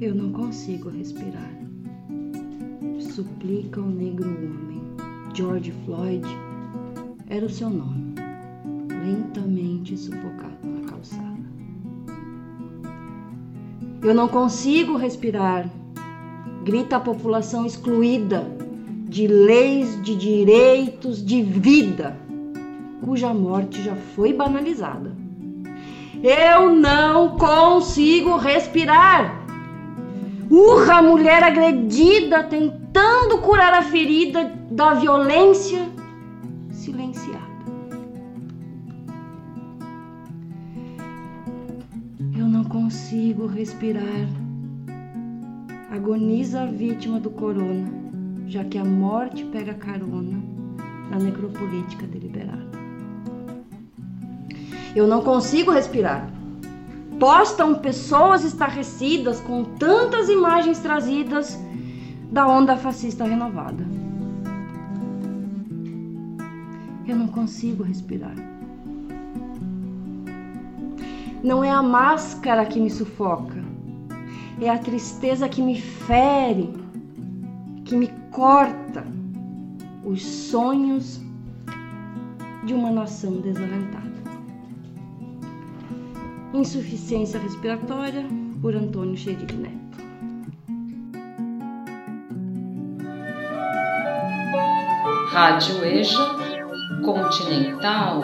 Eu não consigo respirar. Suplica o negro homem. George Floyd era o seu nome. Lentamente sufocado na calçada. Eu não consigo respirar. Grita a população excluída de leis, de direitos, de vida, cuja morte já foi banalizada. Eu não consigo respirar. Urra a mulher agredida tentando curar a ferida da violência silenciada. Eu não consigo respirar. Agoniza a vítima do corona, já que a morte pega carona na necropolítica deliberada. Eu não consigo respirar postam pessoas estarrecidas com tantas imagens trazidas da onda fascista renovada. Eu não consigo respirar. Não é a máscara que me sufoca, é a tristeza que me fere, que me corta os sonhos de uma nação desalentada. Insuficiência respiratória, por Antônio Xerife Neto. Rádio EJA Continental.